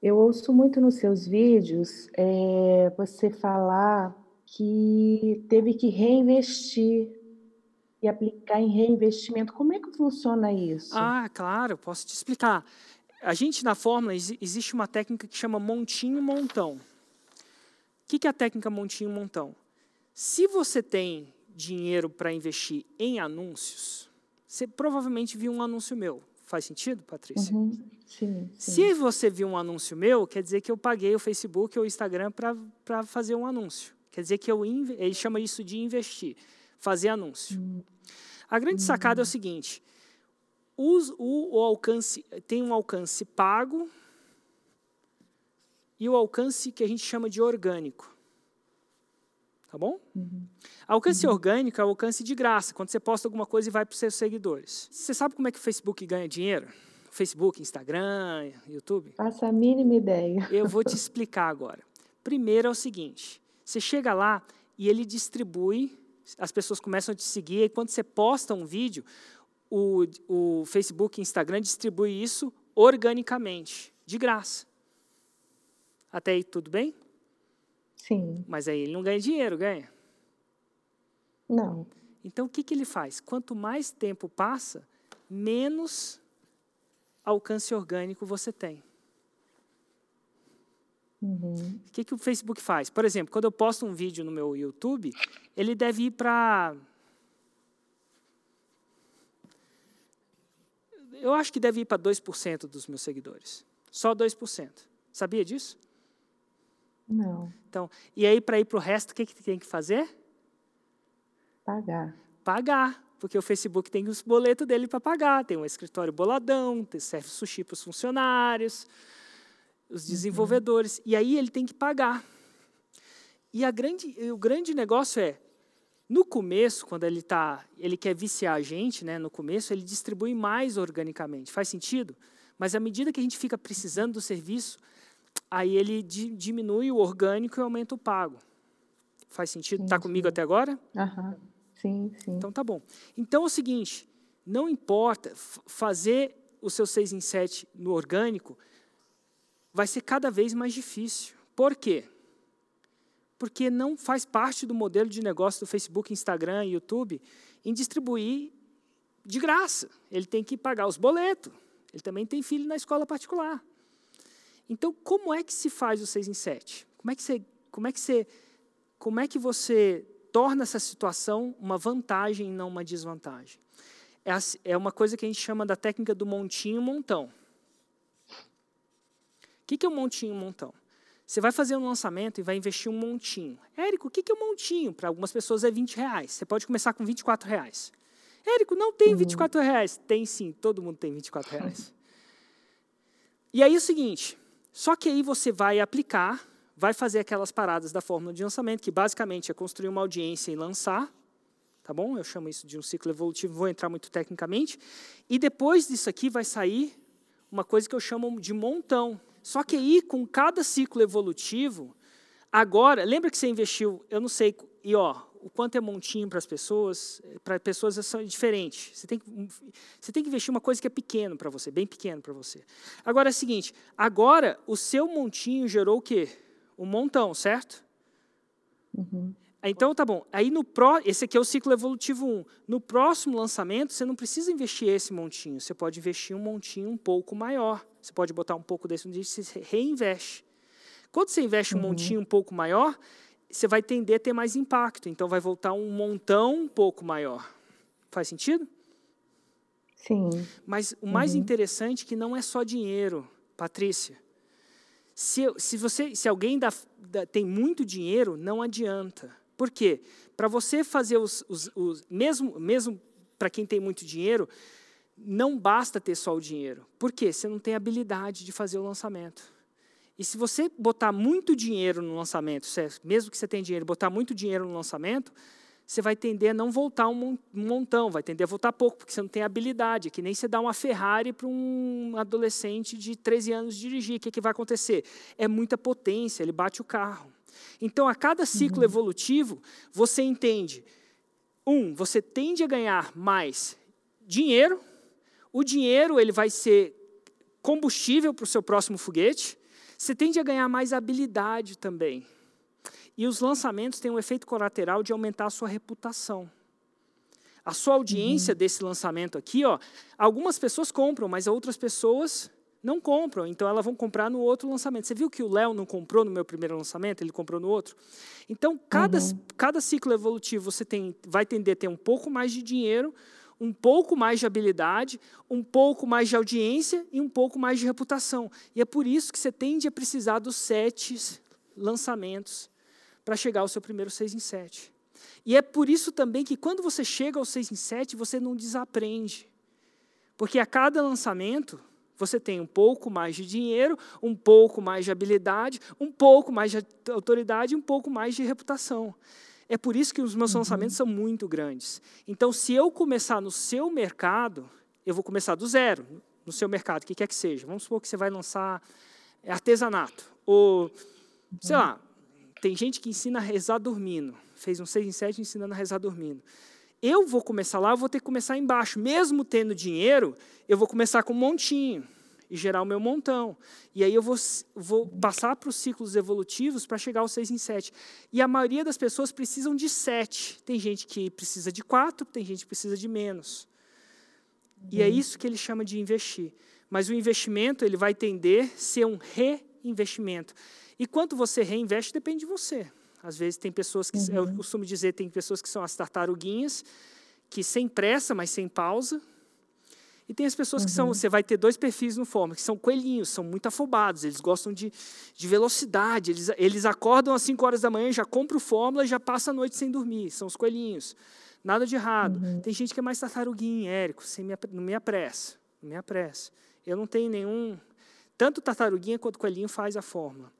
Eu ouço muito nos seus vídeos é, você falar que teve que reinvestir e aplicar em reinvestimento. Como é que funciona isso? Ah, claro, posso te explicar. A gente, na fórmula, existe uma técnica que chama montinho-montão. O que é a técnica montinho-montão? Se você tem dinheiro para investir em anúncios, você provavelmente viu um anúncio meu. Faz sentido, Patrícia? Uhum. Sim, sim. Se você viu um anúncio meu, quer dizer que eu paguei o Facebook ou o Instagram para fazer um anúncio. Quer dizer que eu ele chama isso de investir, fazer anúncio. Uhum. A grande sacada é o hum. seguinte: o, o, alcance tem um alcance pago e o alcance que a gente chama de orgânico. Tá bom? Uhum. Alcance uhum. orgânico é o alcance de graça, quando você posta alguma coisa e vai para os seus seguidores. Você sabe como é que o Facebook ganha dinheiro? Facebook, Instagram, YouTube? Faça a mínima ideia. Eu vou te explicar agora. Primeiro é o seguinte: você chega lá e ele distribui, as pessoas começam a te seguir, e quando você posta um vídeo, o, o Facebook e Instagram distribui isso organicamente, de graça. Até aí tudo bem? Sim. Mas aí ele não ganha dinheiro, ganha? Não. Então o que, que ele faz? Quanto mais tempo passa, menos alcance orgânico você tem. Uhum. O que, que o Facebook faz? Por exemplo, quando eu posto um vídeo no meu YouTube, ele deve ir para. Eu acho que deve ir para 2% dos meus seguidores. Só 2%. Sabia disso? Não. Então, e aí, para ir para o resto, o que, que tem que fazer? Pagar. Pagar. Porque o Facebook tem os boletos dele para pagar. Tem um escritório boladão, serve sushi para os funcionários, os uhum. desenvolvedores. Uhum. E aí ele tem que pagar. E a grande, o grande negócio é, no começo, quando ele tá, ele quer viciar a gente, né, no começo, ele distribui mais organicamente. Faz sentido? Mas à medida que a gente fica precisando do serviço, aí ele diminui o orgânico e aumenta o pago. Faz sentido? Está comigo até agora? Aham. Sim, sim. Então tá bom. Então é o seguinte, não importa fazer o seu 6 em 7 no orgânico, vai ser cada vez mais difícil. Por quê? Porque não faz parte do modelo de negócio do Facebook, Instagram e YouTube em distribuir de graça. Ele tem que pagar os boletos. Ele também tem filho na escola particular. Então, como é que se faz o 6 em 7? Como é que você, como é que você, como é que você torna essa situação uma vantagem e não uma desvantagem? É, é uma coisa que a gente chama da técnica do montinho-montão. O que é o um montinho-montão? Você vai fazer um lançamento e vai investir um montinho. Érico, o que é um montinho? Para algumas pessoas é 20 reais. Você pode começar com 24 reais. Érico, não tem 24 uhum. reais. Tem sim, todo mundo tem 24 reais. E aí é o seguinte, só que aí você vai aplicar, vai fazer aquelas paradas da fórmula de lançamento, que basicamente é construir uma audiência e lançar, tá bom? Eu chamo isso de um ciclo evolutivo, vou entrar muito tecnicamente. E depois disso aqui vai sair uma coisa que eu chamo de montão. Só que aí, com cada ciclo evolutivo, agora, lembra que você investiu, eu não sei, e ó, o quanto é montinho para as pessoas, para pessoas é diferente. Você tem, que, você tem que investir uma coisa que é pequeno para você, bem pequeno para você. Agora é o seguinte, agora o seu montinho gerou o quê? Um montão, certo? Uhum. Então tá bom. Aí no pró, esse aqui é o ciclo evolutivo 1. No próximo lançamento, você não precisa investir esse montinho. Você pode investir um montinho um pouco maior. Você pode botar um pouco desse você reinveste. Quando você investe um uhum. montinho um pouco maior, você vai tender a ter mais impacto. Então, vai voltar um montão um pouco maior. Faz sentido? Sim. Mas o mais uhum. interessante é que não é só dinheiro, Patrícia. Se, se, você, se alguém dá, dá, tem muito dinheiro, não adianta. Por quê? Para você fazer os, os, os mesmo, mesmo para quem tem muito dinheiro, não basta ter só o dinheiro. Por quê? Você não tem habilidade de fazer o lançamento. E se você botar muito dinheiro no lançamento, mesmo que você tenha dinheiro, botar muito dinheiro no lançamento, você vai tender a não voltar um montão, vai tender a voltar pouco, porque você não tem habilidade. É que nem você dá uma Ferrari para um adolescente de 13 anos dirigir. O que, que vai acontecer? É muita potência, ele bate o carro. Então, a cada ciclo uhum. evolutivo, você entende: um, você tende a ganhar mais dinheiro, o dinheiro ele vai ser combustível para o seu próximo foguete, Você tende a ganhar mais habilidade também. E os lançamentos têm um efeito colateral de aumentar a sua reputação. A sua audiência uhum. desse lançamento aqui, ó, algumas pessoas compram, mas outras pessoas não compram, então elas vão comprar no outro lançamento. Você viu que o Léo não comprou no meu primeiro lançamento, ele comprou no outro? Então, cada, uhum. cada ciclo evolutivo você tem, vai tender a ter um pouco mais de dinheiro, um pouco mais de habilidade, um pouco mais de audiência e um pouco mais de reputação. E é por isso que você tende a precisar dos sete lançamentos para chegar ao seu primeiro seis em sete. E é por isso também que quando você chega ao seis em sete, você não desaprende. Porque a cada lançamento, você tem um pouco mais de dinheiro, um pouco mais de habilidade, um pouco mais de autoridade, um pouco mais de reputação. É por isso que os meus uhum. lançamentos são muito grandes. Então, se eu começar no seu mercado, eu vou começar do zero, no seu mercado, o que quer que seja. Vamos supor que você vai lançar artesanato. Ou, sei lá, tem gente que ensina a rezar dormindo. Fez um 6 em 7 ensinando a rezar dormindo eu vou começar lá, eu vou ter que começar embaixo. Mesmo tendo dinheiro, eu vou começar com um montinho e gerar o meu montão. E aí eu vou, vou passar para os ciclos evolutivos para chegar aos seis em sete. E a maioria das pessoas precisam de sete. Tem gente que precisa de quatro, tem gente que precisa de menos. E é uhum. isso que ele chama de investir. Mas o investimento ele vai tender a ser um reinvestimento. E quanto você reinveste depende de você. Às vezes tem pessoas que, uhum. eu costumo dizer, tem pessoas que são as tartaruguinhas, que sem pressa, mas sem pausa. E tem as pessoas uhum. que são, uhum. você vai ter dois perfis no Fórmula, que são coelhinhos, são muito afobados, eles gostam de, de velocidade, eles, eles acordam às 5 horas da manhã, já compram o Fórmula e já passa a noite sem dormir, são os coelhinhos. Nada de errado. Uhum. Tem gente que é mais tartaruguinha, Érico, me, não me apressa, não me apressa. Eu não tenho nenhum... Tanto tartaruguinha quanto coelhinho faz a Fórmula.